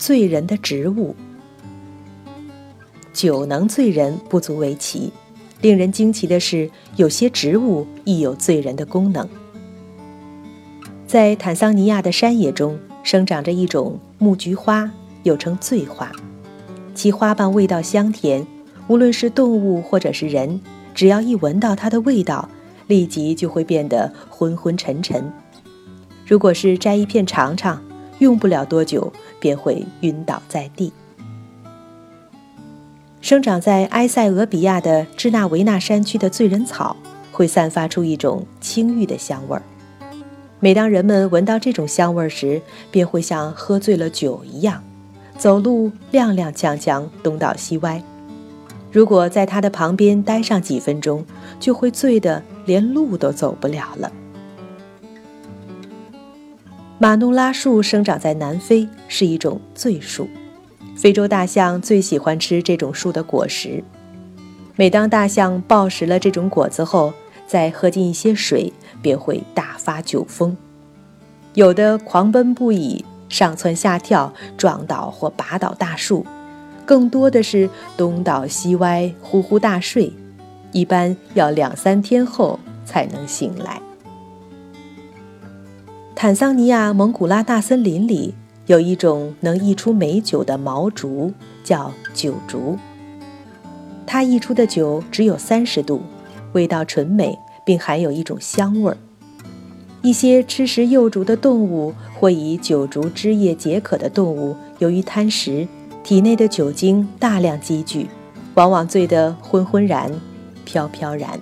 醉人的植物。酒能醉人不足为奇，令人惊奇的是，有些植物亦有醉人的功能。在坦桑尼亚的山野中，生长着一种木菊花，又称醉花，其花瓣味道香甜，无论是动物或者是人，只要一闻到它的味道，立即就会变得昏昏沉沉。如果是摘一片尝尝，用不了多久便会晕倒在地。生长在埃塞俄比亚的支那维纳山区的醉人草，会散发出一种清郁的香味儿。每当人们闻到这种香味儿时，便会像喝醉了酒一样，走路踉踉跄跄，东倒西歪。如果在它的旁边待上几分钟，就会醉得连路都走不了了。马努拉树生长在南非，是一种醉树。非洲大象最喜欢吃这种树的果实。每当大象暴食了这种果子后，再喝进一些水，便会大发酒疯。有的狂奔不已，上蹿下跳，撞倒或拔倒大树；更多的是东倒西歪，呼呼大睡，一般要两三天后才能醒来。坦桑尼亚蒙古拉大森林里有一种能溢出美酒的毛竹，叫酒竹。它溢出的酒只有三十度，味道纯美，并含有一种香味儿。一些吃食幼竹的动物或以酒竹汁液解渴的动物，由于贪食，体内的酒精大量积聚，往往醉得昏昏然、飘飘然。